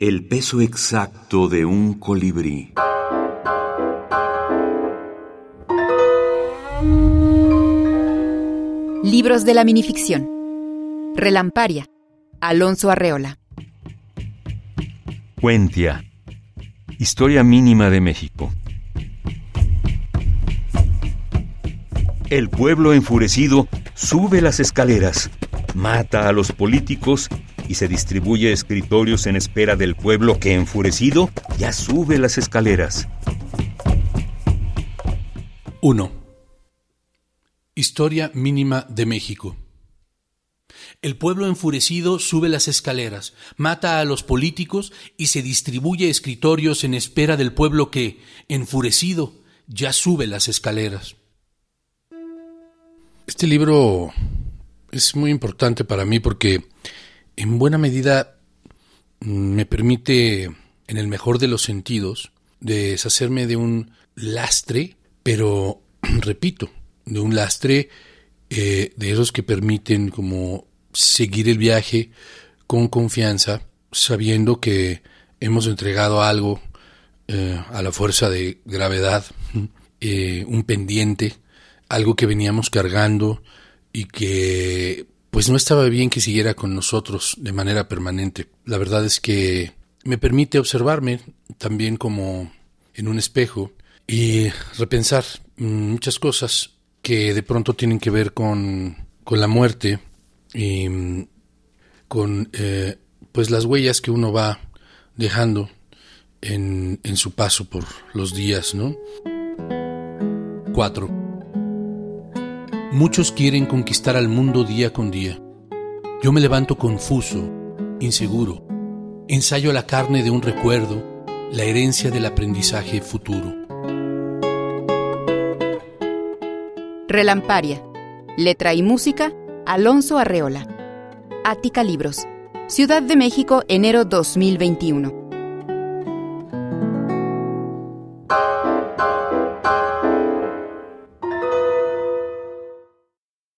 El peso exacto de un colibrí. Libros de la minificción. Relamparia. Alonso Arreola. Cuentia. Historia mínima de México. El pueblo enfurecido sube las escaleras, mata a los políticos y se distribuye escritorios en espera del pueblo que enfurecido ya sube las escaleras. 1. Historia mínima de México. El pueblo enfurecido sube las escaleras, mata a los políticos y se distribuye escritorios en espera del pueblo que, enfurecido, ya sube las escaleras. Este libro es muy importante para mí porque en buena medida me permite, en el mejor de los sentidos, deshacerme de un lastre, pero repito, de un lastre eh, de esos que permiten como seguir el viaje con confianza, sabiendo que hemos entregado algo eh, a la fuerza de gravedad, eh, un pendiente, algo que veníamos cargando y que pues no estaba bien que siguiera con nosotros de manera permanente. La verdad es que me permite observarme también como en un espejo y repensar muchas cosas que de pronto tienen que ver con, con la muerte y con eh, pues las huellas que uno va dejando en, en su paso por los días, ¿no? 4. Muchos quieren conquistar al mundo día con día. Yo me levanto confuso, inseguro. Ensayo la carne de un recuerdo, la herencia del aprendizaje futuro. Relamparia. Letra y música, Alonso Arreola. Ática Libros. Ciudad de México, enero 2021.